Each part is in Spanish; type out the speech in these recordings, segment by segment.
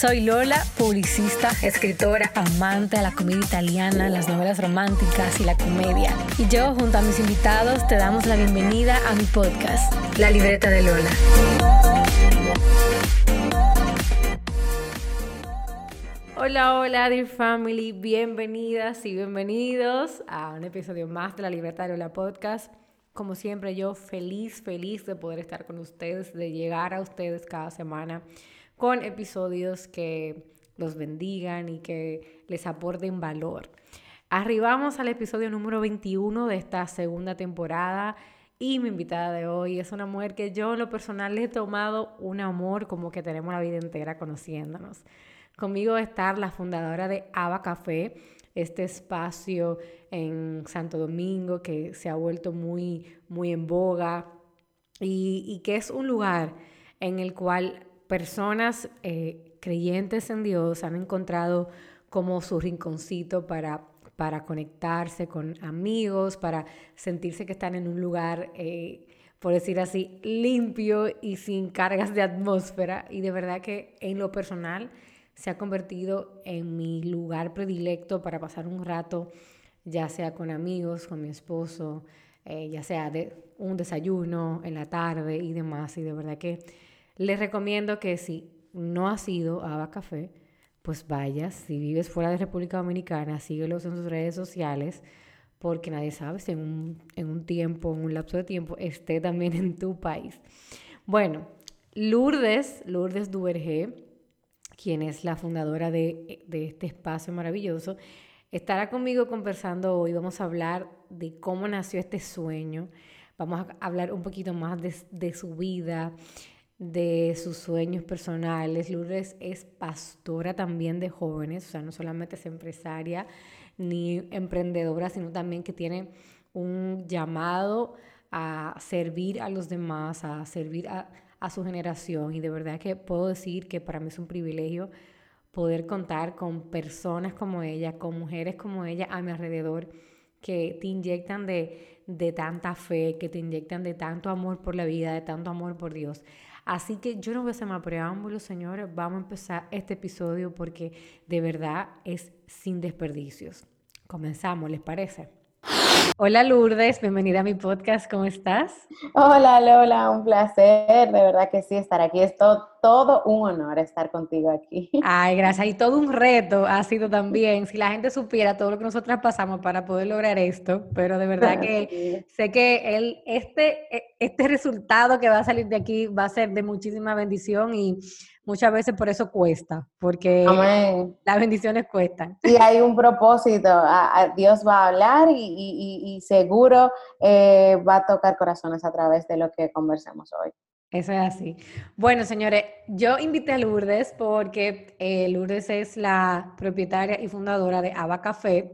Soy Lola, publicista, escritora, amante de la comedia italiana, las novelas románticas y la comedia. Y yo, junto a mis invitados, te damos la bienvenida a mi podcast, La Libreta de Lola. Hola, hola, dear family, bienvenidas y bienvenidos a un episodio más de La Libreta de Lola Podcast. Como siempre, yo feliz, feliz de poder estar con ustedes, de llegar a ustedes cada semana con episodios que los bendigan y que les aporten valor. Arribamos al episodio número 21 de esta segunda temporada y mi invitada de hoy es una mujer que yo en lo personal le he tomado un amor como que tenemos la vida entera conociéndonos. Conmigo está la fundadora de Ava Café, este espacio en Santo Domingo que se ha vuelto muy, muy en boga y, y que es un lugar en el cual personas eh, creyentes en Dios han encontrado como su rinconcito para, para conectarse con amigos, para sentirse que están en un lugar, eh, por decir así, limpio y sin cargas de atmósfera. Y de verdad que en lo personal se ha convertido en mi lugar predilecto para pasar un rato, ya sea con amigos, con mi esposo, eh, ya sea de un desayuno en la tarde y demás. Y de verdad que les recomiendo que si no has ido a Ava Café, pues vayas. Si vives fuera de República Dominicana, síguelos en sus redes sociales, porque nadie sabe si en un, en un tiempo, en un lapso de tiempo, esté también en tu país. Bueno, Lourdes, Lourdes Duvergé, quien es la fundadora de, de, este espacio maravilloso, estará conmigo conversando hoy. Vamos a hablar de cómo nació este sueño. Vamos a hablar un poquito más de, de su vida, de sus sueños personales. Lourdes es pastora también de jóvenes, o sea, no solamente es empresaria ni emprendedora, sino también que tiene un llamado a servir a los demás, a servir a, a su generación. Y de verdad que puedo decir que para mí es un privilegio poder contar con personas como ella, con mujeres como ella a mi alrededor que te inyectan de, de tanta fe, que te inyectan de tanto amor por la vida, de tanto amor por Dios. Así que yo no voy a hacer más preámbulos, señores. Vamos a empezar este episodio porque de verdad es sin desperdicios. Comenzamos, ¿les parece? Hola Lourdes, bienvenida a mi podcast, ¿cómo estás? Hola Lola, un placer, de verdad que sí, estar aquí. Es todo, un honor estar contigo aquí. Ay, gracias. Y todo un reto ha sido también, si la gente supiera todo lo que nosotras pasamos para poder lograr esto, pero de verdad que sé que el, este, e, este resultado que va a salir de aquí va a ser de muchísima bendición y muchas veces por eso cuesta, porque las bendiciones cuestan. Y hay un propósito, Dios va a hablar y, seguro eh, va a tocar corazones a través de lo que conversemos hoy. Eso es así. Bueno, señores, yo invité a Lourdes porque eh, Lourdes es la propietaria y fundadora de Ava Café,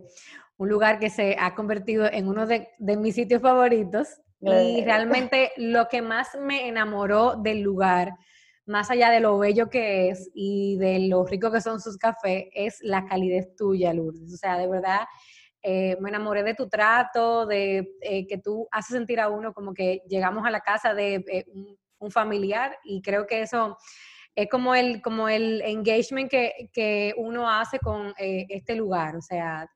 un lugar que se ha convertido en uno de, de mis sitios favoritos. Y realmente lo que más me enamoró del lugar más allá de lo bello que es y de lo rico que son sus cafés, es la calidez tuya, Lourdes. O sea, de verdad, eh, me enamoré de tu trato, de eh, que tú haces sentir a uno como que llegamos a la casa de eh, un, familiar y creo que eso es como el, como el engagement que, que uno hace con este lugar, o sea,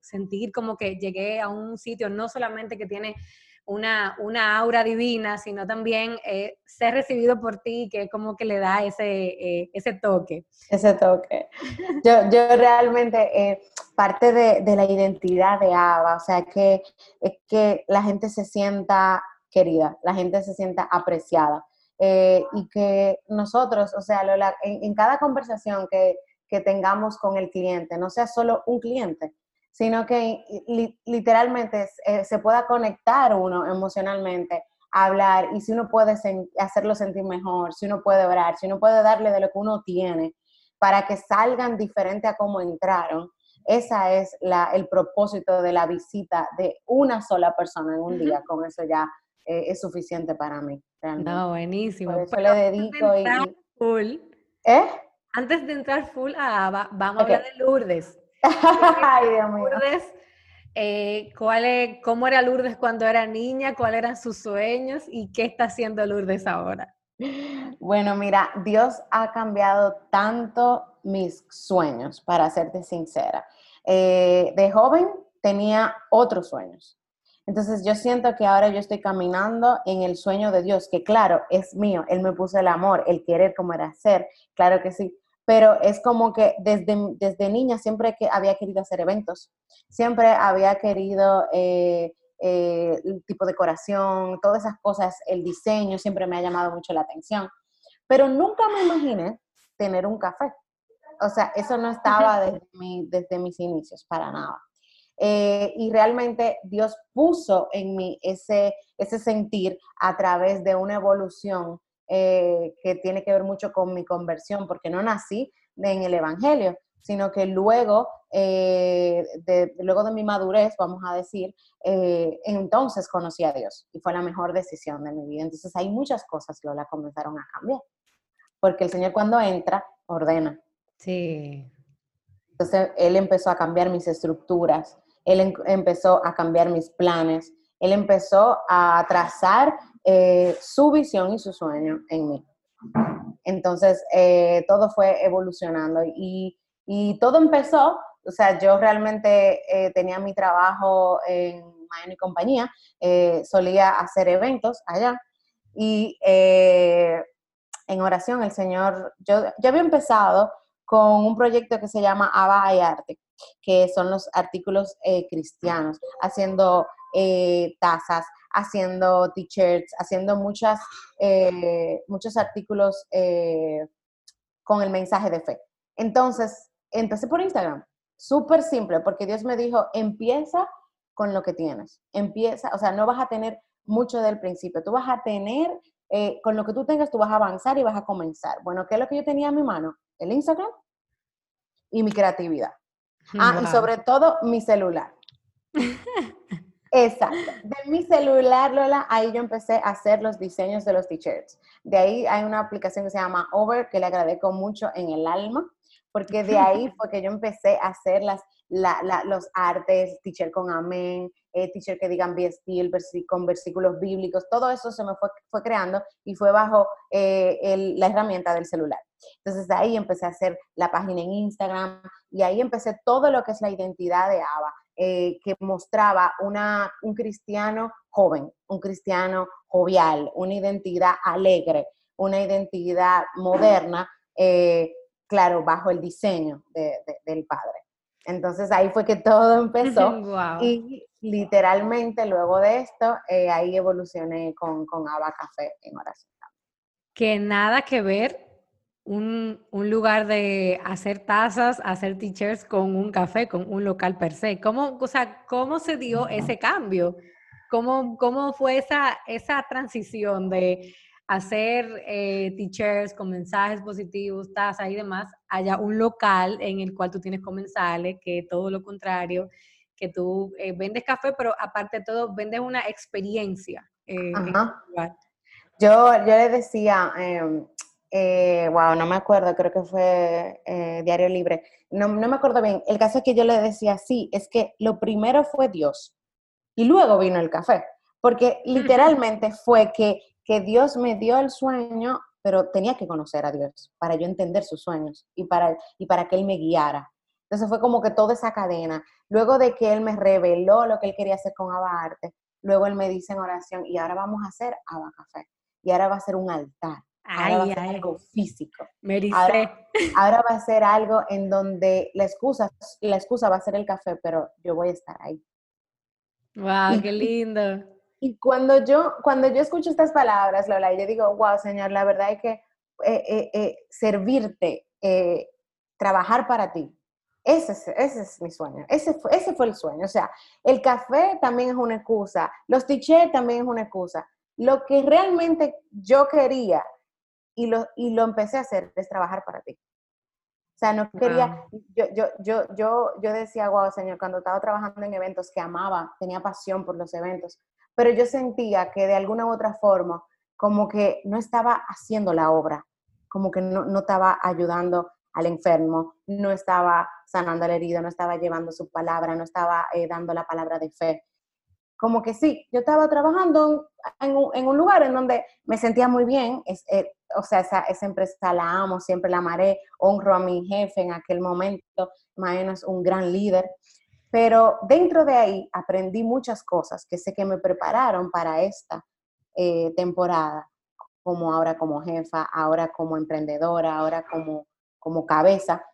sentir como que llegué a un sitio no solamente que tiene una, una aura divina, sino también eh, ser recibido por ti, que es como que le da ese, eh, ese toque. Ese toque. Yo, yo realmente, eh, parte de, de, la identidad de Ava, o sea, que, es que la gente se sienta querida, la gente se sienta apreciada. y que nosotros, o sea, en, en cada conversación que, que tengamos con el cliente, no sea solo un cliente, sino que literalmente eh, se pueda conectar uno emocionalmente, hablar, y si uno puede hacerlo sentir mejor, si uno puede orar, si uno puede darle de lo que uno tiene, para que salgan diferente a como entraron, esa es la, el propósito de la visita de una sola persona en un día. Con eso ya eh, es suficiente para mí. No, buenísimo. Por eso le dedico y, full, ¿Eh? Antes de entrar full a Ava, vamos a hablar de Lourdes. Ay, Dios mío. Lourdes, eh, ¿cuál es, ¿cómo era Lourdes cuando era niña? ¿Cuáles eran sus sueños? ¿Y qué está haciendo Lourdes ahora? Bueno, mira, Dios ha cambiado tanto mis sueños, para serte sincera. Eh, de joven tenía otros sueños. Entonces yo siento que ahora yo estoy caminando en el sueño de Dios, que claro, es mío, Él me puso el amor, el querer como era ser, claro que sí, pero es como que desde, desde niña siempre que había querido hacer eventos, siempre había querido eh, eh, el tipo de decoración, todas esas cosas, el diseño siempre me ha llamado mucho la atención, pero nunca me imaginé tener un café. O sea, eso no estaba desde, desde mis inicios, para nada. Eh, y realmente Dios puso en mí ese, ese sentir a través de una evolución eh, que tiene que ver mucho con mi conversión, porque no nací en el Evangelio, sino que luego, eh, de, luego de mi madurez, vamos a decir, entonces conocí a Dios y fue la mejor decisión de mi vida. Entonces hay muchas cosas, Lola, comenzaron a cambiar, porque el Señor cuando entra, ordena. Sí. Entonces Él empezó a cambiar mis estructuras, Él empezó a cambiar mis planes, Él empezó a trazar eh, su visión y su sueño en mí. Entonces, eh, todo fue evolucionando y, todo empezó, o sea, yo realmente eh, tenía mi trabajo en Miami Compañía, solía hacer eventos allá y en oración el Señor, yo, yo había empezado con un proyecto que se llama Aba y Arte, que son los artículos cristianos, haciendo eh, tazas, haciendo t-shirts, haciendo muchas, eh, muchos artículos con el mensaje de fe. Entonces, empecé por Instagram, súper simple, porque Dios me dijo, empieza con lo que tienes, empieza, o sea, no vas a tener mucho del principio, tú vas a tener, con lo que tú tengas, tú vas a avanzar y vas a comenzar. Bueno, ¿qué es lo que yo tenía en mi mano? El Instagram, y mi creatividad. Ah, y sobre todo mi celular. Exacto. De mi celular, Lola, ahí yo empecé a hacer los diseños de los t-shirts. De ahí hay una aplicación que se llama Over, que le agradezco mucho en el alma, porque de ahí fue que yo empecé a hacer las, los artes, t-shirt con amén, eh, t-shirt que digan be still, con versículos bíblicos, todo eso se me fue, fue creando y fue bajo eh, la herramienta del celular. Entonces ahí empecé a hacer la página en Instagram y ahí empecé todo lo que es la identidad de Ava, eh, que mostraba una, un cristiano joven, un cristiano jovial, una identidad alegre, una identidad moderna, claro, bajo el diseño del padre. Entonces ahí fue que todo empezó. Y literalmente luego de esto, eh, ahí evolucioné con, con Ava Café en oración. Que nada que ver un, un, lugar de hacer tazas, hacer t-shirts con un café, con un local per se. ¿Cómo, o sea, ¿cómo se dio ese cambio? ¿Cómo, cómo fue esa, esa transición de hacer eh, t-shirts con mensajes positivos, tazas y demás, haya un local en el cual tú tienes comensales, que todo lo contrario, que tú eh, vendes café, pero aparte de todo, vendes una experiencia. Eh, yo, yo le decía, wow, em, no me acuerdo, creo que fue Diario Libre, no, no me acuerdo bien, el caso es que yo le decía, sí, es que lo primero fue Dios y luego vino el café, porque literalmente fue que que Dios me dio el sueño, pero tenía que conocer a Dios para yo entender sus sueños y para, y para que Él me guiara. Entonces fue como que toda esa cadena. Luego de que Él me reveló lo que Él quería hacer con Abarte, luego Él me dice en oración, y ahora vamos a hacer Abba Café. Y ahora va a ser un altar. Ahora va a ser algo físico. Ahora, ahora, va a ser algo en donde la excusa, la excusa va a ser el café, pero yo voy a estar ahí. ¡Wow! ¡Qué lindo! Y cuando yo, cuando yo escucho estas palabras, Lola, yo digo, wow, Señor, la verdad es que eh, eh, eh, servirte, trabajar para ti, ese es, ese es mi sueño, ese fue, ese fue el sueño. O sea, el café también es una excusa, los t-shirts también es una excusa. Lo que realmente yo quería y lo, y lo empecé a hacer es trabajar para ti. O sea, no quería, yo, yo, yo, yo, yo decía, wow, Señor, cuando estaba trabajando en eventos que amaba, tenía pasión por los eventos, pero yo sentía que de alguna u otra forma, como que no estaba haciendo la obra, como que no, no estaba ayudando al enfermo, no estaba sanando al herido, no estaba llevando su palabra, no estaba eh, dando la palabra de fe. Como que sí, yo estaba trabajando en un, en un lugar en donde me sentía muy bien, es, eh, o sea, esa, esa, empresa la amo, siempre la amaré, honro a mi jefe en aquel momento, Maeno es un gran líder, pero dentro de ahí aprendí muchas cosas que sé que me prepararon para esta eh, temporada, como ahora como jefa, ahora como emprendedora, ahora como como cabeza.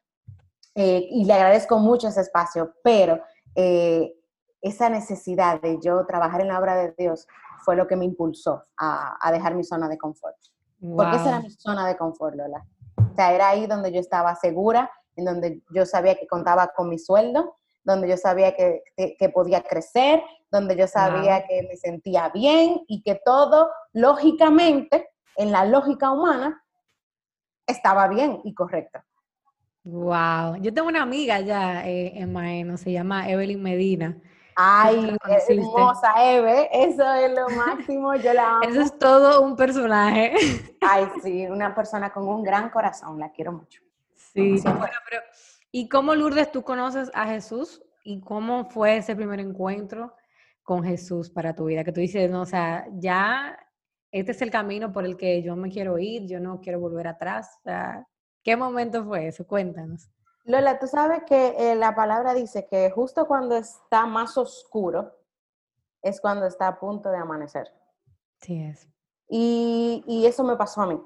Eh, y le agradezco mucho ese espacio, pero eh, esa necesidad de yo trabajar en la obra de Dios fue lo que me impulsó a, dejar mi zona de confort. Porque esa era mi zona de confort, Lola. O sea, era ahí donde yo estaba segura, en donde yo sabía que contaba con mi sueldo, donde yo sabía que, que, podía crecer, donde yo sabía que me sentía bien y que todo, lógicamente, en la lógica humana, estaba bien y correcta. Wow, yo tengo una amiga ya eh, en Maeno, se llama Evelyn Medina. Ay, hermosa Eve, eso es lo máximo, yo la amo. Eso es todo un personaje. Ay, sí, una persona con un gran corazón, la quiero mucho. Sí, bueno, pero ¿y cómo Lourdes tú conoces a Jesús? ¿Y cómo fue ese primer encuentro con Jesús para tu vida? Que tú dices, no, o sea, ya este es el camino por el que yo me quiero ir, yo no quiero volver atrás. ¿Qué momento fue eso? Cuéntanos. Lola, tú sabes que eh, la palabra dice que justo cuando está más oscuro es cuando está a punto de amanecer. Sí es. Y, y eso me pasó a mí.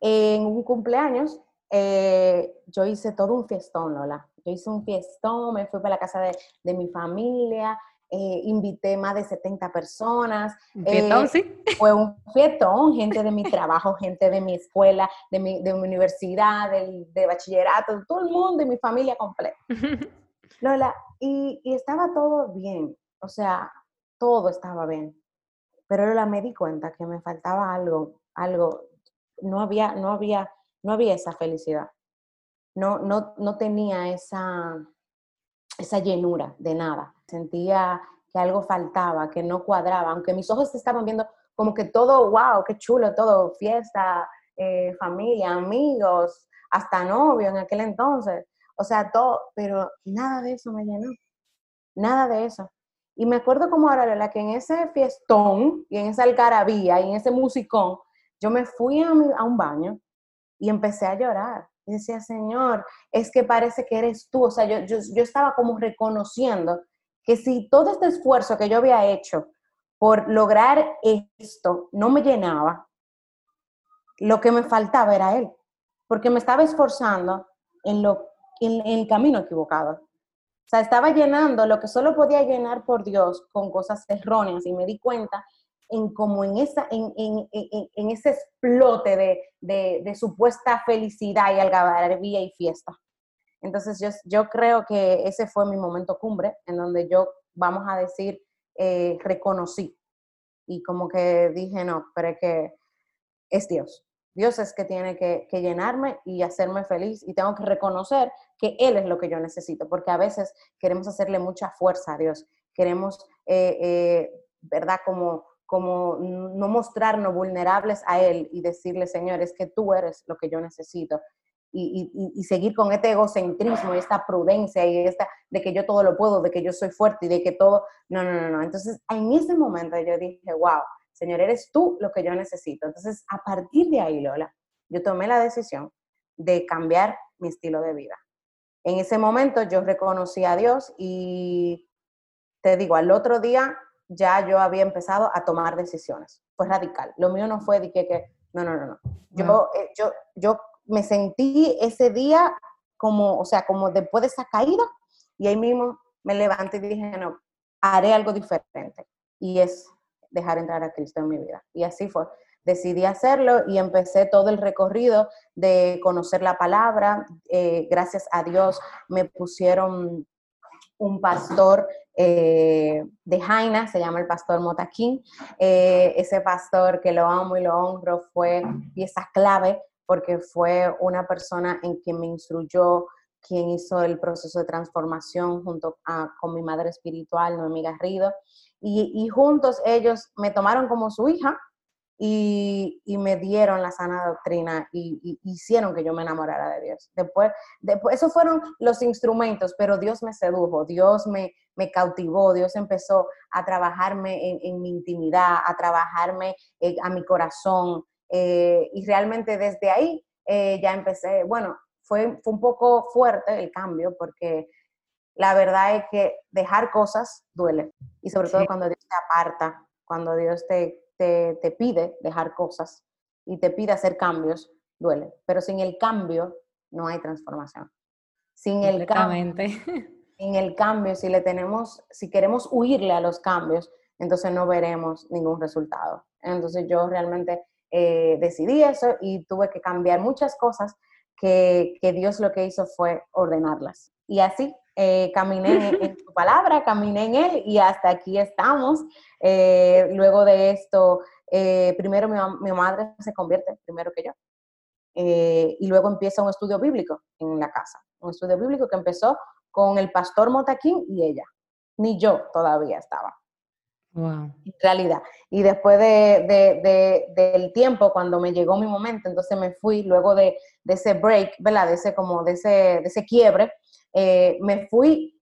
En un cumpleaños eh, yo hice todo un fiestón, Lola. Yo hice un fiestón, me fui para la casa de, de mi familia, eh, invité más de 70 personas. ¿Fietón, eh, sí? Fue un fietón, gente de mi trabajo, gente de mi escuela, de mi, de mi universidad, de bachillerato, todo el mundo y mi familia completa. Lola, y, y, estaba todo bien, o sea, todo estaba bien. Pero Lola, me di cuenta que me faltaba algo, algo, no había, no había, no había esa felicidad. No, no, no tenía esa, esa llenura de nada. Sentía que algo faltaba, que no cuadraba, aunque mis ojos estaban viendo como que todo, wow, qué chulo, todo, fiesta, eh, familia, amigos, hasta novio en aquel entonces. O sea, todo, pero nada de eso me llenó. Nada de eso. Y me acuerdo como ahora, la que en ese fiestón y en esa algarabía y en ese musicón, yo me fui a, a un baño y empecé a llorar. Y decía, Señor, es que parece que eres tú. O sea, yo, yo, yo estaba como reconociendo que si todo este esfuerzo que yo había hecho por lograr esto no me llenaba, lo que me faltaba era Él, porque me estaba esforzando en, lo, en, el camino equivocado. O sea, estaba llenando lo que solo podía llenar por Dios con cosas erróneas y me di cuenta en como en, esa, en, en, en ese explote de, de, de, supuesta felicidad y algarabía y fiesta. Entonces yo, yo creo que ese fue mi momento cumbre, en donde yo, vamos a decir, eh, reconocí y como que dije, no, pero es que es Dios. Dios es que tiene que, que, llenarme y hacerme feliz y tengo que reconocer que Él es lo que yo necesito, porque a veces queremos hacerle mucha fuerza a Dios, queremos, eh, eh, ¿verdad? Como como no mostrarnos vulnerables a Él y decirle, Señor, es que tú eres lo que yo necesito. Y, y, y, seguir con este egocentrismo y esta prudencia y esta de que yo todo lo puedo, de que yo soy fuerte y de que todo, no, no, no, no. Entonces, en ese momento yo dije, wow, Señor, eres tú lo que yo necesito. Entonces, a partir de ahí, Lola, yo tomé la decisión de cambiar mi estilo de vida. En ese momento yo reconocí a Dios y te digo, al otro día ya yo había empezado a tomar decisiones. Fue radical. Lo mío no fue de que, que no, no, no, no. Yo, eh, yo, yo me sentí ese día como, o sea, como después de esa caída y ahí mismo me levanté y dije, no, haré algo diferente. Y es dejar entrar a Cristo en mi vida. Y así fue. Decidí hacerlo y empecé todo el recorrido de conocer la palabra. Eh, gracias a Dios me pusieron un pastor eh, de Jaina, se llama el pastor Motaquín. Eh, ese pastor que lo amo y lo honro fue pieza clave porque fue una persona en quien me instruyó, quien hizo el proceso de transformación junto con mi madre espiritual, Noemí Garrido, y, y juntos ellos me tomaron como su hija y, me dieron la sana doctrina y, hicieron que yo me enamorara de Dios. Después, después, esos fueron los instrumentos, pero Dios me sedujo, Dios me, cautivó, Dios empezó a trabajarme en, mi intimidad, a trabajarme eh, a mi corazón. Eh, y realmente desde ahí eh, ya empecé, bueno, fue, fue un poco fuerte el cambio porque la verdad es que dejar cosas duele. Y sobre todo cuando Dios te aparta, cuando Dios te, te, pide dejar cosas y te pide hacer cambios, duele. Pero sin el cambio no hay transformación. Sin el cambio, sin el cambio, si le tenemos, si queremos huirle a los cambios, entonces no veremos ningún resultado. Entonces yo realmente eh, decidí eso y tuve que cambiar muchas cosas que, que, Dios lo que hizo fue ordenarlas. Y así eh, caminé en su palabra, caminé en él y hasta aquí estamos. Eh, luego de esto, primero mi, madre se convierte primero que yo. y luego empieza un estudio bíblico en la casa. Un estudio bíblico que empezó con el pastor Motaquín y ella. Ni yo todavía estaba. Wow. En realidad. Y después de, del tiempo, cuando me llegó mi momento, entonces me fui, luego de, ese break, ¿verdad? De ese, como de ese, de ese quiebre, eh, me fui,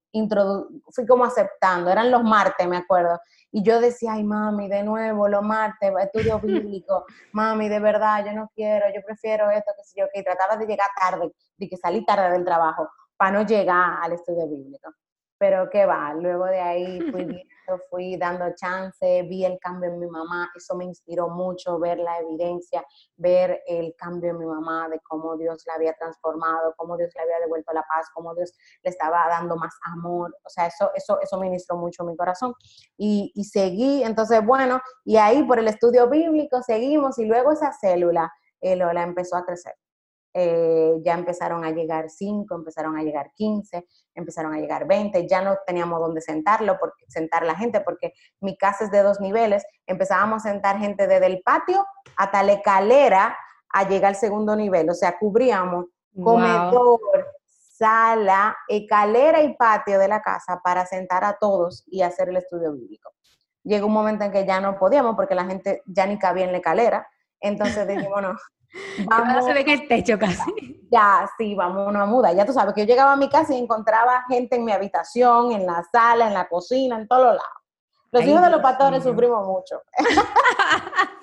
fui como aceptando, eran los martes, me acuerdo, y yo decía, ay mami, de nuevo, los martes, estudio bíblico, mami, de verdad, yo no quiero, yo prefiero esto, que sé yo, que trataba de llegar tarde, de que salí tarde del trabajo, para no llegar al estudio bíblico. Pero qué va, luego de ahí fui fui dando chance, vi el cambio en mi mamá, eso me inspiró mucho, ver la evidencia, ver el cambio en mi mamá, de cómo Dios la había transformado, cómo Dios le había devuelto la paz, cómo Dios le estaba dando más amor, o sea, eso, eso, eso ministró mucho mi corazón. Y, y seguí, entonces, bueno, y ahí por el estudio bíblico seguimos y luego esa célula, eh, Lola empezó a crecer. Eh, ya empezaron a llegar 5, empezaron a llegar 15, empezaron a llegar 20, ya no teníamos dónde sentarlo, porque, sentar la gente, porque mi casa es de dos niveles, empezábamos a sentar gente desde el patio hasta la escalera a llegar al segundo nivel, o sea, cubríamos comedor, sala, escalera y patio de la casa para sentar a todos y hacer el estudio bíblico. Llegó un momento en que ya no podíamos porque la gente ya ni cabía en la escalera, entonces dijimos, no, Vamos, se ve que el techo casi. Ya, sí, vamos a muda. Ya tú sabes que yo llegaba a mi casa y encontraba gente en mi habitación, en la sala, en la cocina, en todos lados. Los hijos de los pastores sufrimos mucho.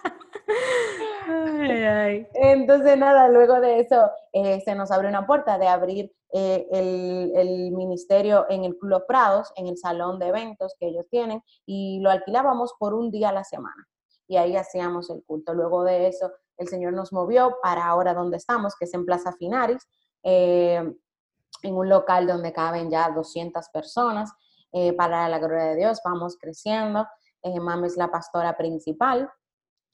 Entonces, nada, luego de eso eh, se nos abrió una puerta de abrir eh, el, el, ministerio en el Club Los Prados, en el salón de eventos que ellos tienen, y lo alquilábamos por un día a la semana. Y ahí hacíamos el culto. Luego de eso el Señor nos movió para ahora donde estamos, que es en Plaza Finaris, eh, en un local donde caben ya 200 personas. Eh, para la gloria de Dios, vamos creciendo. Eh, Mami es la pastora principal.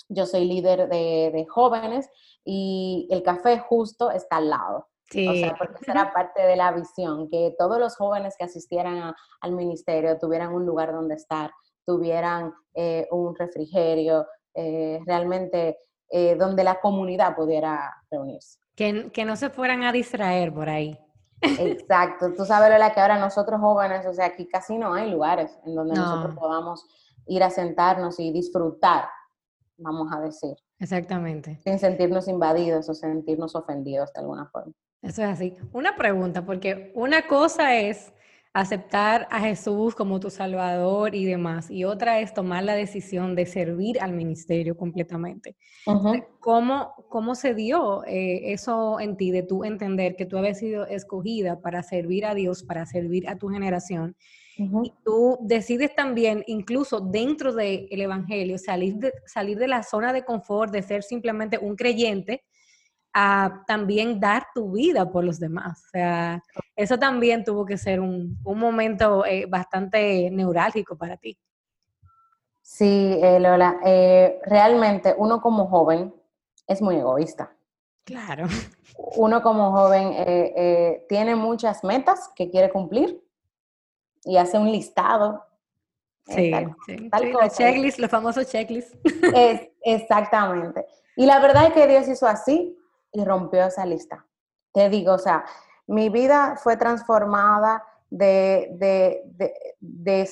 Yo soy líder de, jóvenes y el café justo está al lado. Sí. O sea, porque será parte de la visión, que todos los jóvenes que asistieran al ministerio tuvieran un lugar donde estar, tuvieran un refrigerio, realmente eh, donde la comunidad pudiera reunirse. Que, que, no se fueran a distraer por ahí. Exacto, tú sabes, Lola, que ahora nosotros jóvenes, o sea, aquí casi no hay lugares en donde nosotros podamos ir a sentarnos y disfrutar, vamos a decir. Exactamente. Sin sentirnos invadidos o sentirnos ofendidos de alguna forma. Eso es así. Una pregunta, porque una cosa es aceptar a Jesús como tu Salvador y demás. Y otra es tomar la decisión de servir al ministerio completamente. ¿Cómo, ¿Cómo, se dio eh, eso en ti, de tú entender que tú habías sido escogida para servir a Dios, para servir a tu generación? Y tú decides también, incluso dentro del Evangelio, salir de, salir de la zona de confort, de ser simplemente un creyente, a también dar tu vida por los demás. O sea, eso también tuvo que ser un, momento eh, bastante neurálgico para ti. Sí, eh, Lola, eh, realmente uno como joven es muy egoísta. Claro. Uno como joven tiene muchas metas que quiere cumplir y hace un listado. Sí, sí, los checklists, los famosos checklists. Es, exactamente. Y la verdad es que Dios hizo así y rompió esa lista. Te digo, o sea, mi vida fue transformada de, de, de,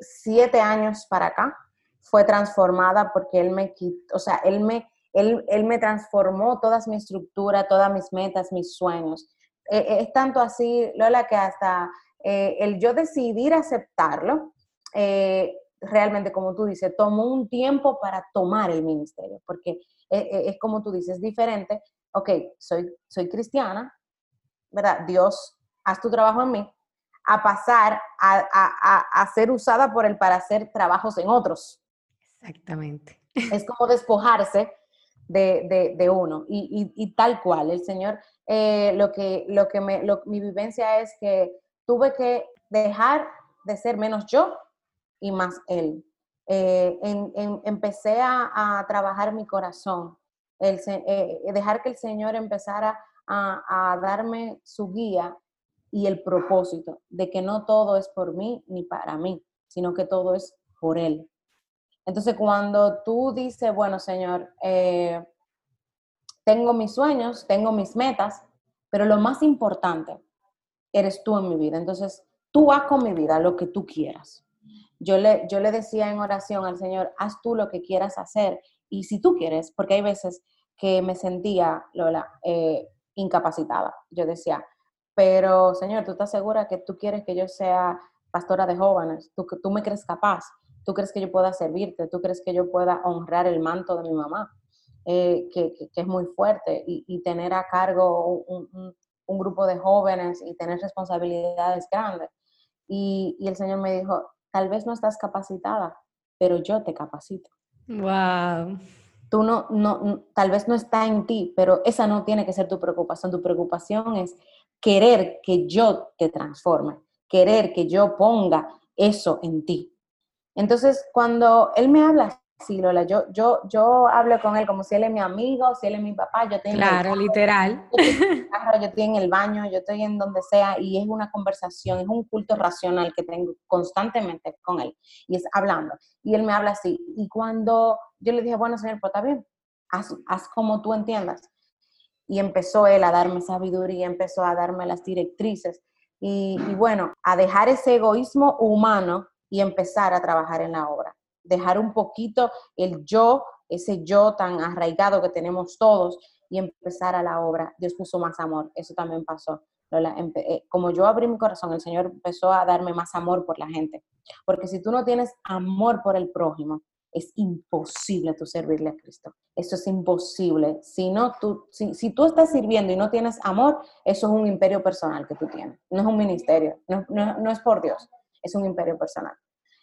siete años para acá, fue transformada porque él me quitó, o sea, él me, él, él me transformó toda mi estructura, todas mis metas, mis sueños. Eh, eh, es tanto así, Lola, que hasta eh, el yo decidir aceptarlo, realmente, como tú dices, tomó un tiempo para tomar el ministerio, porque es como tú dices, es diferente. Ok, soy, soy cristiana, ¿verdad? Dios, haz tu trabajo en mí, a pasar a, ser usada por Él para hacer trabajos en otros. Exactamente. Es como despojarse de, uno y, tal cual. El Señor, eh, lo que, lo que me, mi vivencia es que tuve que dejar de ser menos yo y más Él. Eh, empecé a, trabajar mi corazón, el, eh, dejar que el Señor empezara a, darme su guía y el propósito de que no todo es por mí ni para mí, sino que todo es por Él. Entonces, cuando tú dices, bueno, Señor, eh, tengo mis sueños, tengo mis metas, pero lo más importante eres tú en mi vida. Entonces, tú haz con mi vida lo que tú quieras. Yo le, yo le decía en oración al Señor, haz tú lo que quieras hacer. Y si tú quieres, porque hay veces que me sentía, Lola, eh, incapacitada. Yo decía, pero Señor, ¿tú estás segura que tú quieres que yo sea pastora de jóvenes? ¿Tú, tú me crees capaz? ¿Tú crees que yo pueda servirte? ¿Tú crees que yo pueda honrar el manto de mi mamá? Eh, que, es muy fuerte y, tener a cargo un, grupo de jóvenes y tener responsabilidades grandes. Y, y el Señor me dijo, tal vez no estás capacitada, pero yo te capacito. Wow tú no, no, tal vez no está en ti, pero esa no tiene que ser tu preocupación. Tu preocupación es querer que yo te transforme, querer que yo ponga eso en ti. Entonces, cuando él me habla Sí, Lola, yo, yo, yo hablo con él como si él es mi amigo, si él es mi papá, yo tengo Claro, literal. Yo estoy, en el baño, yo estoy en donde sea y es una conversación, es un culto racional que tengo constantemente con él y es hablando. Y él me habla así. Y cuando yo le dije, bueno, señor, pues está bien, haz, haz como tú entiendas. Y empezó él a darme sabiduría, empezó a darme las directrices y, y bueno, a dejar ese egoísmo humano y empezar a trabajar en la obra dejar un poquito el yo, ese yo tan arraigado que tenemos todos y empezar a la obra. Dios puso más amor, eso también pasó. Eh, como yo abrí mi corazón, el Señor empezó a darme más amor por la gente. Porque si tú no tienes amor por el prójimo, es imposible tú servirle a Cristo. Eso es imposible. Si, no, tú, si, si, tú estás sirviendo y no tienes amor, eso es un imperio personal que tú tienes. No es un ministerio, no, no es por Dios, es un imperio personal.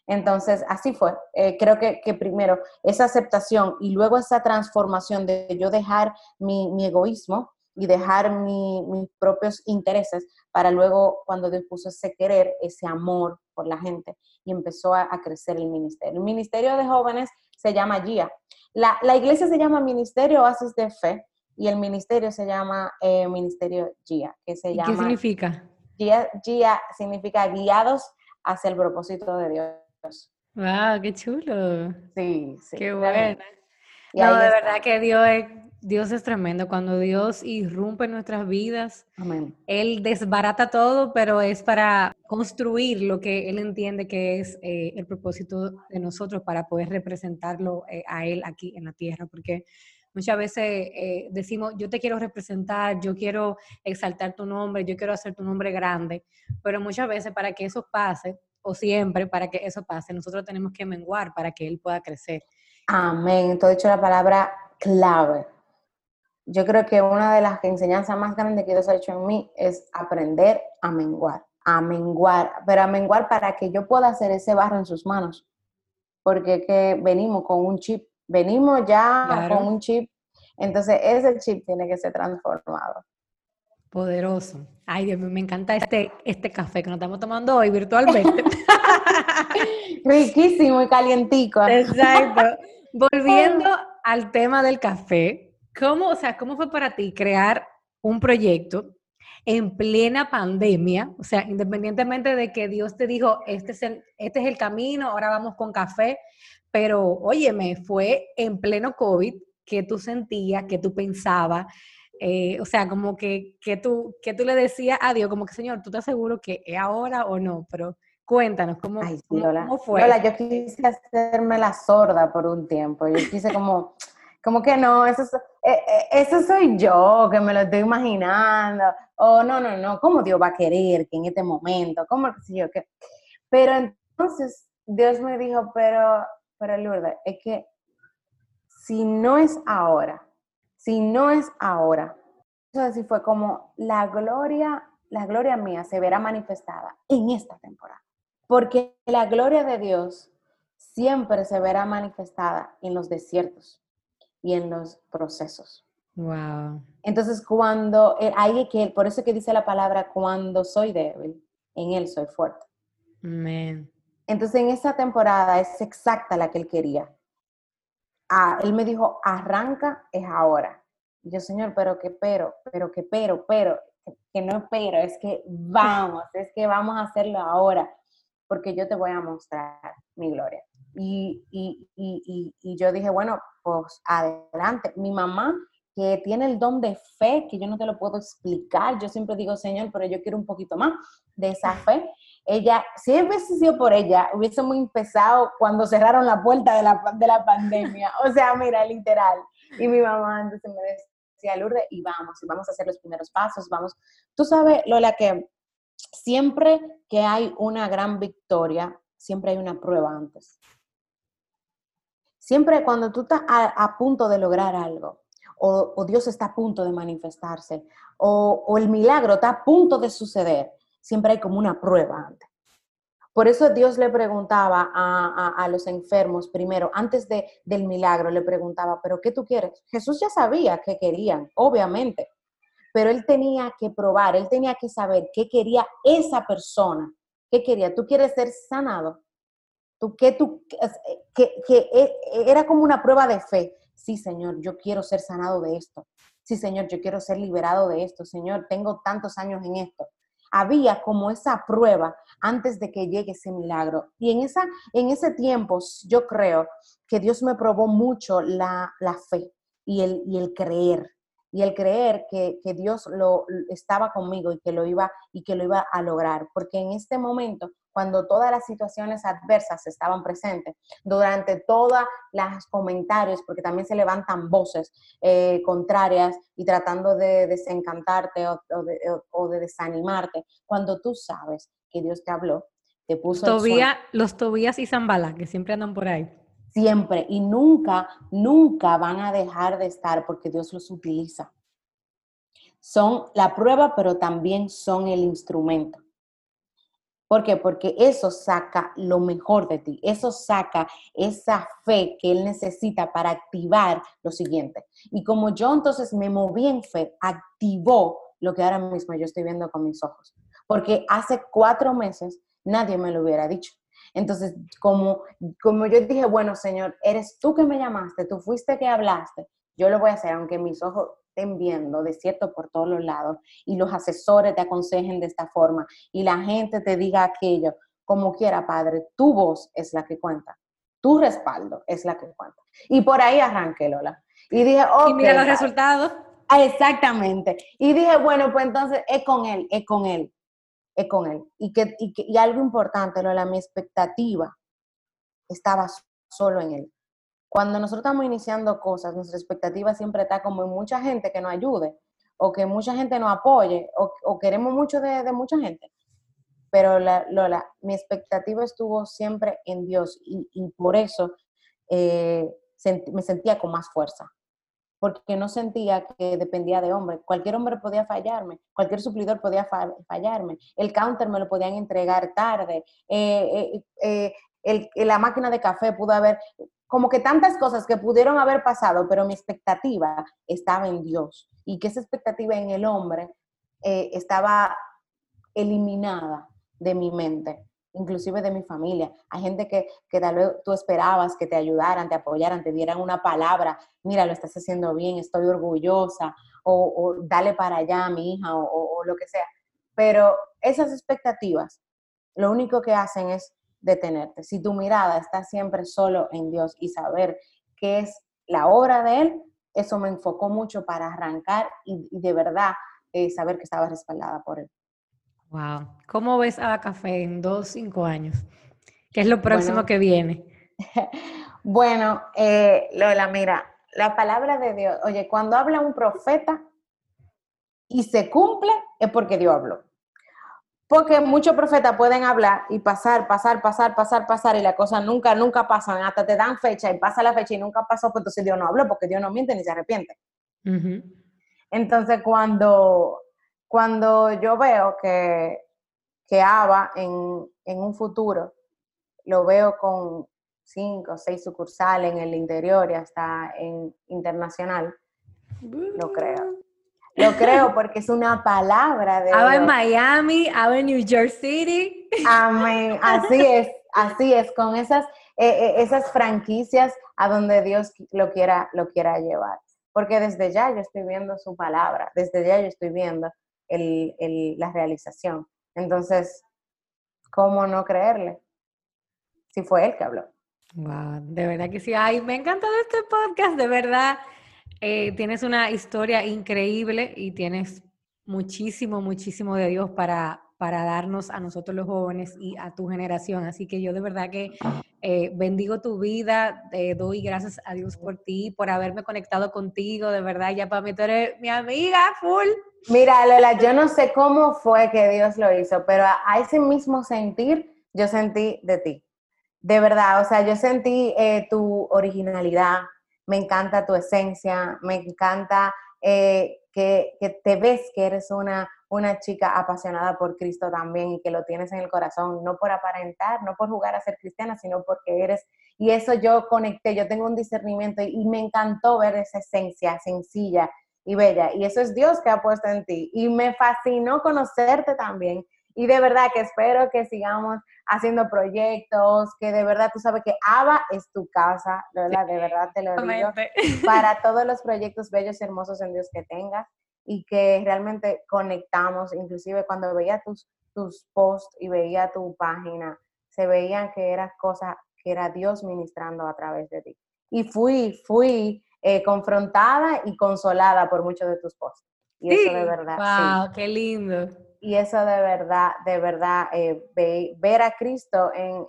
Entonces, así fue. Eh, creo que, primero esa aceptación y luego esa transformación de yo dejar mi, egoísmo y dejar mis propios intereses para luego, cuando Dios puso ese querer, ese amor por la gente y empezó a, crecer el ministerio. El ministerio de jóvenes se llama GIA. La, iglesia se llama Ministerio Oasis de Fe y el ministerio se llama eh, Ministerio GIA. Que se llama, ¿Qué significa? GIA, GIA significa guiados hacia el propósito de Dios. ¡Wow! ¡Qué chulo! Sí, sí. ¡Qué bueno! No, de verdad que Dios es, Dios es tremendo. Cuando Dios irrumpe en nuestras vidas, Él desbarata todo, pero es para construir lo que Él entiende que es eh, el propósito de nosotros para poder representarlo eh, a Él aquí en la tierra. Porque muchas veces eh, decimos, yo te quiero representar, yo quiero exaltar tu nombre, yo quiero hacer tu nombre grande, pero muchas veces para que eso pase, o siempre para que eso pase, nosotros tenemos que menguar para que Él pueda crecer. Amén. Tú has dicho la palabra clave. Yo creo que una de las enseñanzas más grandes que Dios ha hecho en mí es aprender a menguar, a menguar, pero a menguar para que yo pueda hacer ese barro en sus manos. Porque que venimos con un chip, venimos ya con un chip, entonces ese chip tiene que ser transformado. Poderoso. Ay, Dios mío, me encanta este, este café que nos estamos tomando hoy virtualmente. Riquísimo y calientico. Exacto. Volviendo al tema del café, ¿cómo, o sea, ¿cómo fue para ti crear un proyecto en plena pandemia? O sea, independientemente de que Dios te dijo, este es el, este es el camino, ahora vamos con café, pero óyeme, fue en pleno COVID que tú sentías, que tú pensabas, Eh, o sea, como que, que, tú, que tú le decías a Dios, como que Señor, ¿tú estás seguro que es ahora o no? Pero cuéntanos, ¿cómo, cómo, fue? Lola, yo quise hacerme la sorda por un tiempo. Yo quise como, como que no, eso, eh, eh, eso soy yo, que me lo estoy imaginando. O no, no, no, ¿cómo Dios va a querer que en este momento? ¿Cómo si yo que? Pero entonces Dios me dijo, pero, pero Lourdes, es que si no es ahora, si no es ahora, así fue como la gloria, la gloria mía se verá manifestada en esta temporada. Porque la gloria de Dios siempre se verá manifestada en los desiertos y en los procesos. Wow. Entonces, cuando hay que, por eso que dice la palabra, cuando soy débil, en Él soy fuerte. Amén. Entonces, en esa temporada es exacta la que Él quería. Ah, él me dijo, arranca, es ahora. Y yo, Señor, pero que pero, pero que pero, pero, que no pero, es que vamos, es que vamos a hacerlo ahora, porque yo te voy a mostrar mi gloria. Y, y, y, y, yo dije, bueno, pues adelante. Mi mamá, que tiene el don de fe, que yo no te lo puedo explicar, yo siempre digo, Señor, pero yo quiero un poquito más de esa fe. Ella, si hubiese sido por ella, hubiese muy empezado cuando cerraron la puerta de la, de la pandemia. O sea, mira, literal. Y mi mamá entonces me decía, Lourdes, y vamos, y vamos a hacer los primeros pasos, vamos. Tú sabes, Lola, que siempre que hay una gran victoria, siempre hay una prueba antes. Siempre cuando tú estás a, punto de lograr algo, o, Dios está a punto de manifestarse, o, o el milagro está a punto de suceder, siempre hay como una prueba antes. Por eso Dios le preguntaba a, los enfermos primero, antes de, del milagro, le preguntaba, ¿pero qué tú quieres? Jesús ya sabía qué querían, obviamente, pero él tenía que probar, él tenía que saber qué quería esa persona. ¿Qué quería? ¿Tú quieres ser sanado? ¿Tú, qué, tú, que, que e, era como una prueba de fe. Sí, Señor, yo quiero ser sanado de esto. Sí, Señor, yo quiero ser liberado de esto. Señor, tengo tantos años en esto. Había como esa prueba antes de que llegue ese milagro. Y en, esa, en ese tiempo yo creo que Dios me probó mucho la, la fe y el, y el creer y el creer que, que, Dios lo estaba conmigo y que lo iba y que lo iba a lograr, porque en este momento cuando todas las situaciones adversas estaban presentes, durante todos los comentarios, porque también se levantan voces eh, contrarias y tratando de desencantarte o, de, desanimarte, cuando tú sabes que Dios te habló, te puso... Tobía, los Tobías y Zambala, que siempre andan por ahí. Siempre, y nunca, nunca van a dejar de estar porque Dios los utiliza. Son la prueba, pero también son el instrumento. ¿Por qué? Porque eso saca lo mejor de ti, eso saca esa fe que él necesita para activar lo siguiente. Y como yo entonces me moví en fe, activó lo que ahora mismo yo estoy viendo con mis ojos. Porque hace cuatro meses nadie me lo hubiera dicho. Entonces, como, como yo dije, bueno, Señor, eres tú que me llamaste, tú fuiste que hablaste, yo lo voy a hacer, aunque mis ojos estén viendo desierto por todos los lados y los asesores te aconsejen de esta forma y la gente te diga aquello, como quiera, Padre, tu voz es la que cuenta, tu respaldo es la que cuenta. Y por ahí arranqué, Lola. Y dije, ok. Y mira los resultados. Exactamente. Y dije, bueno, pues entonces es con él, es con él, es con él. Y, que, y, algo importante, Lola, mi expectativa estaba solo en él. Cuando nosotros estamos iniciando cosas, nuestra expectativa siempre está como en mucha gente que nos ayude, o que mucha gente nos apoye, o, queremos mucho de, mucha gente. Pero Lola, mi expectativa estuvo siempre en Dios y, por eso eh, me sentía con más fuerza porque no sentía que dependía de hombre. Cualquier hombre podía fallarme, cualquier suplidor podía fallarme, el counter me lo podían entregar tarde, eh, eh, la máquina de café pudo haber, como que tantas cosas que pudieron haber pasado, pero mi expectativa estaba en Dios. Y que esa expectativa en el hombre eh, estaba eliminada de mi mente, inclusive de mi familia. Hay gente que, que tal vez tú esperabas que te ayudaran, te apoyaran, te dieran una palabra, mira, lo estás haciendo bien, estoy orgullosa, o, dale para allá a mi hija, o lo que sea. Pero esas expectativas, lo único que hacen es detenerte. Si tu mirada está siempre solo en Dios y saber que es la obra de Él, eso me enfocó mucho para arrancar y, de verdad eh, saber que estaba respaldada por él. Wow. ¿Cómo ves a Café en dos, cinco años? ¿Qué es lo próximo que viene? bueno, eh, Lola, mira, la palabra de Dios, oye, cuando habla un profeta y se cumple, es porque Dios habló. Porque muchos profetas pueden hablar y pasar, pasar, pasar, pasar, pasar y la cosa nunca, nunca pasan. Hasta te dan fecha y pasa la fecha y nunca pasó, pues entonces Dios no habló porque Dios no miente ni se arrepiente. Entonces cuando, cuando yo veo que, que Ava en, en un futuro lo veo con cinco o seis sucursales en el interior y hasta en internacional, lo creo. Lo creo porque es una palabra de. Ava en Miami, Ava en New York City. Amén. Así es, así es, con esas, eh, eh, esas franquicias a donde Dios lo quiera, lo quiera llevar. Porque desde ya yo estoy viendo su palabra, desde ya yo estoy viendo el, el, la realización. Entonces, ¿cómo no creerle? Si fue él que habló. Wow, de verdad que sí. Ay, me encanta este podcast, de verdad. Eh, tienes una historia increíble y tienes muchísimo, muchísimo de Dios para, para darnos a nosotros los jóvenes y a tu generación. Así que yo de verdad que eh, bendigo tu vida, eh, doy gracias a Dios por ti, por haberme conectado contigo, de verdad, ya para mí tú eres mi amiga, full. Mira, Lola, yo no sé cómo fue que Dios lo hizo, pero a, ese mismo sentir yo sentí de ti. De verdad, o sea, yo sentí tu originalidad, me encanta tu esencia, me encanta eh, que, te ves que eres una, una chica apasionada por Cristo también y que lo tienes en el corazón, no por aparentar, no por jugar a ser cristiana, sino porque eres, y eso yo conecté, yo tengo un discernimiento y, me encantó ver esa esencia sencilla y bella, y eso es Dios que ha puesto en ti, y me fascinó conocerte también, y de verdad que espero que sigamos haciendo proyectos, que de verdad tú sabes que ABA es tu casa. De verdad te lo digo. Para todos los proyectos bellos y hermosos en Dios que tengas y que realmente conectamos, inclusive cuando veía tus, tus posts y veía tu página, se veían que eran cosas que era Dios ministrando a través de ti. Y fui, fui eh, confrontada y consolada por muchos de tus posts. Y eso de verdad. Wow, qué lindo y eso de verdad, de verdad, eh, ver a Cristo en,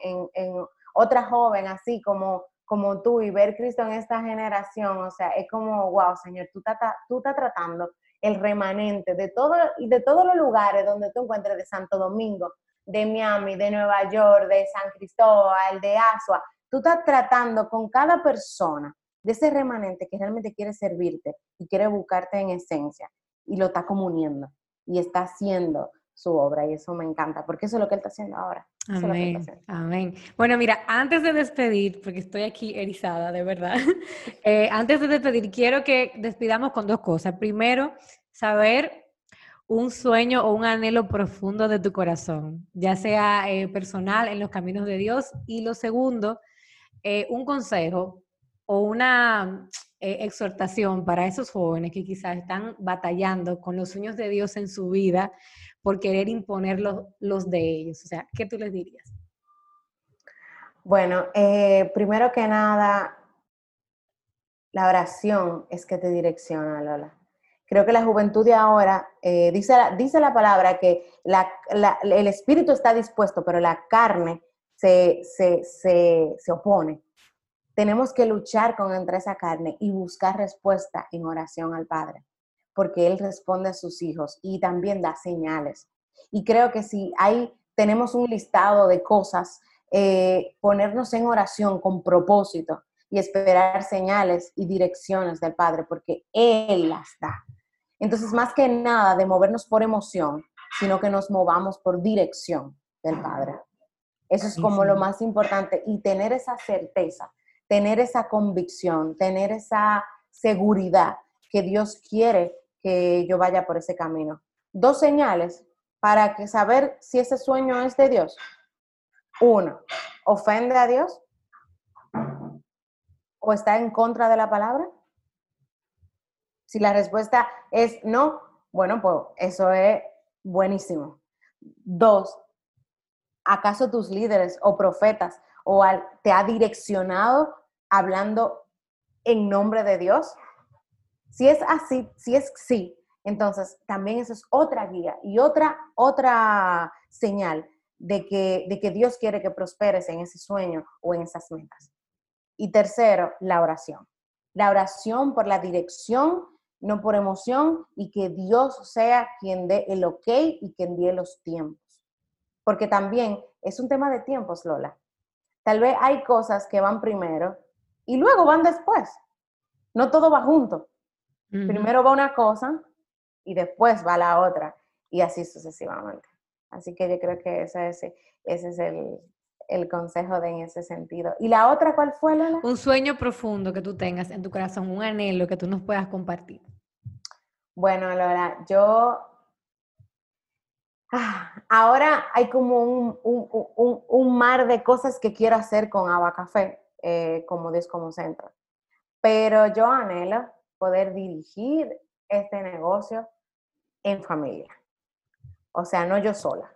otra joven así como, como tú y ver Cristo en esta generación, o sea, es como, wow, Señor, tú estás tú estás tratando el remanente de, todo, de todos los lugares donde tú encuentres de Santo Domingo, de Miami, de Nueva York, de San Cristóbal, de Asua, tú estás tratando con cada persona de ese remanente que realmente quiere servirte y quiere buscarte en esencia y lo está comuniendo y está haciendo su obra y eso me encanta, porque eso es lo que él está haciendo ahora. Amén, amén. Bueno, mira, antes de despedir, porque estoy aquí erizada, de verdad, eh, antes de despedir, quiero que despidamos con dos cosas. Primero, saber un sueño o un anhelo profundo de tu corazón, ya sea eh, personal en los caminos de Dios. Y lo segundo, eh, un consejo o una exhortación para esos jóvenes que quizás están batallando con los sueños de Dios en su vida por querer imponer los, de ellos? O sea, ¿qué tú les dirías? Bueno, eh, primero que nada, la oración es que te direcciona, Lola. Creo que la juventud de ahora, eh, dice, dice la palabra que el espíritu está dispuesto, pero la carne se, se opone tenemos que luchar contra esa carne y buscar respuesta en oración al Padre, porque Él responde a sus hijos y también da señales. Y creo que si hay, tenemos un listado de cosas, eh, ponernos en oración con propósito y esperar señales y direcciones del Padre, porque Él las da. Entonces, más que nada de movernos por emoción, sino que nos movamos por dirección del Padre. Eso es como lo más importante y tener esa certeza tener esa convicción, tener esa seguridad que Dios quiere que yo vaya por ese camino. Dos señales para que saber si ese sueño es de Dios. Uno, ofende a Dios o está en contra de la palabra. Si la respuesta es no, bueno, pues eso es buenísimo. Dos, ¿acaso tus líderes o profetas o te ha direccionado hablando en nombre de Dios? Si es así, si es sí, entonces también eso es otra guía y otra, otra señal de que, de que Dios quiere que prosperes en ese sueño o en esas metas. Y tercero, la oración. La oración por la dirección, no por emoción, y que Dios sea quien dé el ok y quien dé los tiempos. Porque también es un tema de tiempos, Lola. Tal vez hay cosas que van primero y luego van después. No todo va junto. Primero va una cosa y después va la otra y así sucesivamente. Así que yo creo que ese, ese, ese es el, el consejo de en ese sentido. ¿Y la otra cuál fue, Lola? Un sueño profundo que tú tengas en tu corazón, un anhelo que tú nos puedas compartir. Bueno, Lola, yo... Ah, ahora hay como un, un, un, un, mar de cosas que quiero hacer con Ava Café, eh, como Dios como centro. Pero yo anhelo poder dirigir este negocio en familia. O sea, no yo sola,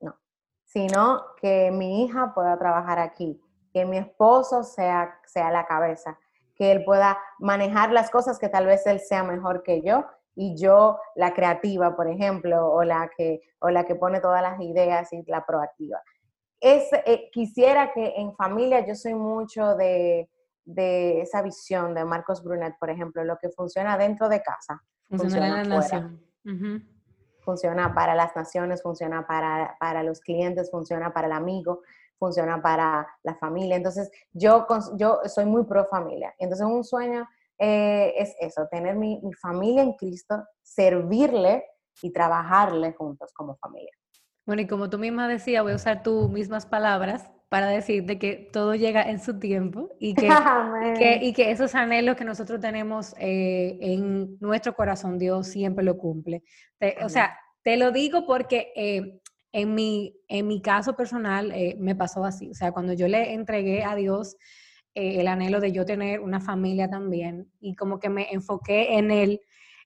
no, sino que mi hija pueda trabajar aquí, que mi esposo sea, sea la cabeza, que él pueda manejar las cosas que tal vez él sea mejor que yo y yo la creativa, por ejemplo, o la que, o la que pone todas las ideas y la proactiva. Es, eh, quisiera que en familia yo soy mucho de, de, esa visión de Marcos Brunet, por ejemplo, lo que funciona dentro de casa. Funciona, en la nación funciona para las naciones, funciona para, para, los clientes, funciona para el amigo, funciona para la familia. Entonces, yo, yo soy muy pro familia. Entonces, un sueño eh, es eso, tener mi, mi, familia en Cristo, servirle y trabajarle juntos como familia. Bueno, y como tú misma decías, voy a usar tus mismas palabras para decirte que todo llega en su tiempo y que, que y que esos anhelos que nosotros tenemos eh, en nuestro corazón, Dios siempre lo cumple. o sea, te lo digo porque eh, en, mi, en mi caso personal eh, me pasó así. O sea, cuando yo le entregué a Dios el anhelo de yo tener una familia también y como que me enfoqué en él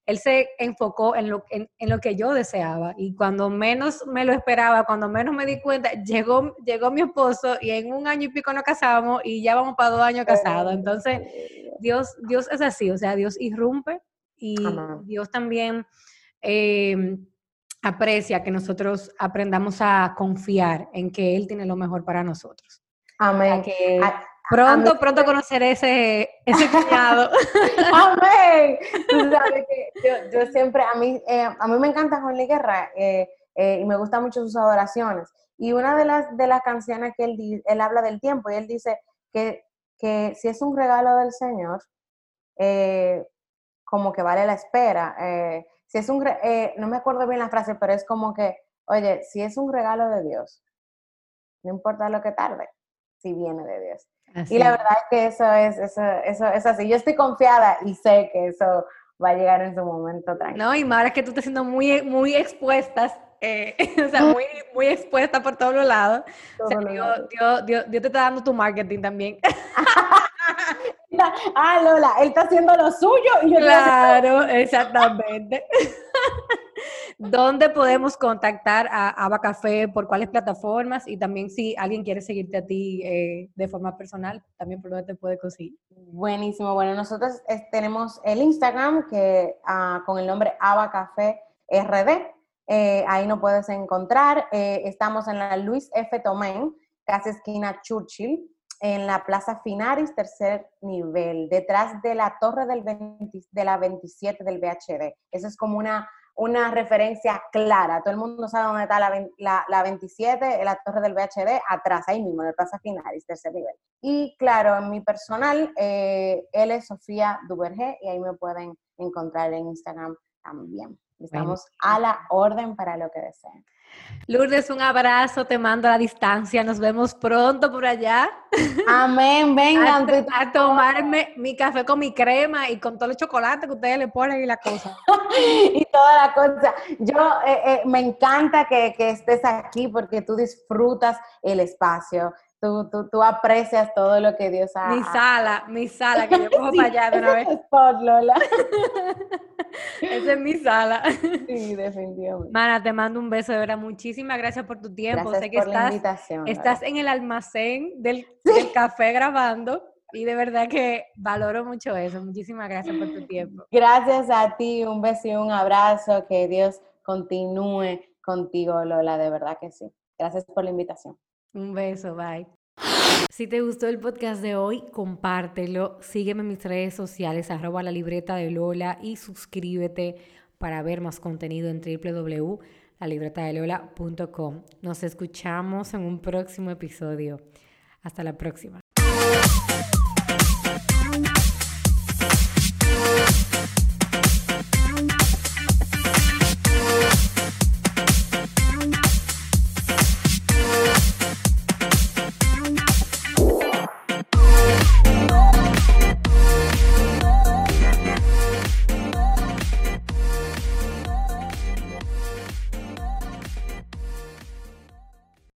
él se enfocó en lo, en, lo, que yo deseaba y cuando menos me lo esperaba, cuando menos me di cuenta, llegó, llegó mi esposo y en un año y pico nos casamos y ya vamos para dos años casados. Entonces, Dios, Dios es así, o sea, Dios irrumpe y Dios también em, aprecia que nosotros aprendamos a confiar en que Él tiene lo mejor para nosotros. Amén. Pronto, pronto conoceré ese, ese cuñado. Amén. Tú sabes que yo, yo siempre, a mí, eh, a mí me encanta Juan Guerra eh, eh, y me gustan mucho sus adoraciones. Y una de las, de las canciones que él, él habla del tiempo y él dice que, que si es un regalo del Señor, como que vale la espera. si es un, no me acuerdo bien la frase, pero es como que, oye, si es un regalo de Dios, no importa lo que tarde, si viene de Dios y la verdad es que eso es, eso, eso es así. Yo estoy confiada y sé que eso va a llegar en su momento tranquilo. No, y Mara, que tú estás siendo muy, muy expuestas, eh, o sea, muy, muy expuesta por todos los lados. O sea, Dios, Dios, Dios, te está dando tu marketing también. ah, Lola, él está haciendo lo suyo y yo Claro, exactamente. ¿Dónde podemos contactar a Ava Café? ¿Por cuáles plataformas? Y también si alguien quiere seguirte a ti eh, de forma personal, también por dónde te puede conseguir. Buenísimo. Bueno, nosotros tenemos el Instagram que uh, con el nombre Ava Café RD. Eh, ahí nos puedes encontrar. Eh, estamos en la Luis F. Tomén, casi esquina Churchill en la Plaza Finaris, tercer nivel, detrás de la torre del de la 27 del VHD. Eso es como una, una referencia clara. Todo el mundo sabe dónde está la, la, la 27, la torre del VHD, atrás, ahí mismo, en la Plaza Finaris, tercer nivel. Y claro, en mi personal, eh, él es Sofía Duvergé y ahí me pueden encontrar en Instagram también. Estamos a la orden para lo que deseen. Lourdes, un abrazo, te mando a la distancia, nos vemos pronto por allá. Amén, vengan. A, tomarme mi café con mi crema y con todo el chocolate que ustedes le ponen y la cosa. y toda la cosa. Yo eh, eh, me encanta que, que estés aquí porque tú disfrutas el espacio. Tú, tú, tú, aprecias todo lo que Dios ha... Mi sala, mi sala, que yo cojo para allá de una vez. spot, Lola. Esa es mi sala. Sí, definitivamente. Mana, te mando un beso, de verdad. Muchísimas gracias por tu tiempo. Gracias sé que por estás, la invitación. estás en el almacén del, del, café grabando. Y de verdad que valoro mucho eso. Muchísimas gracias por tu tiempo. Gracias a ti, un beso y un abrazo. Que Dios continúe contigo, Lola, de verdad que sí. Gracias por la invitación. Un beso, bye. Si te gustó el podcast de hoy, compártelo, sígueme en mis redes sociales, arroba la libreta de Lola y suscríbete para ver más contenido en www.lalibretadelola.com. Nos escuchamos en un próximo episodio. Hasta la próxima.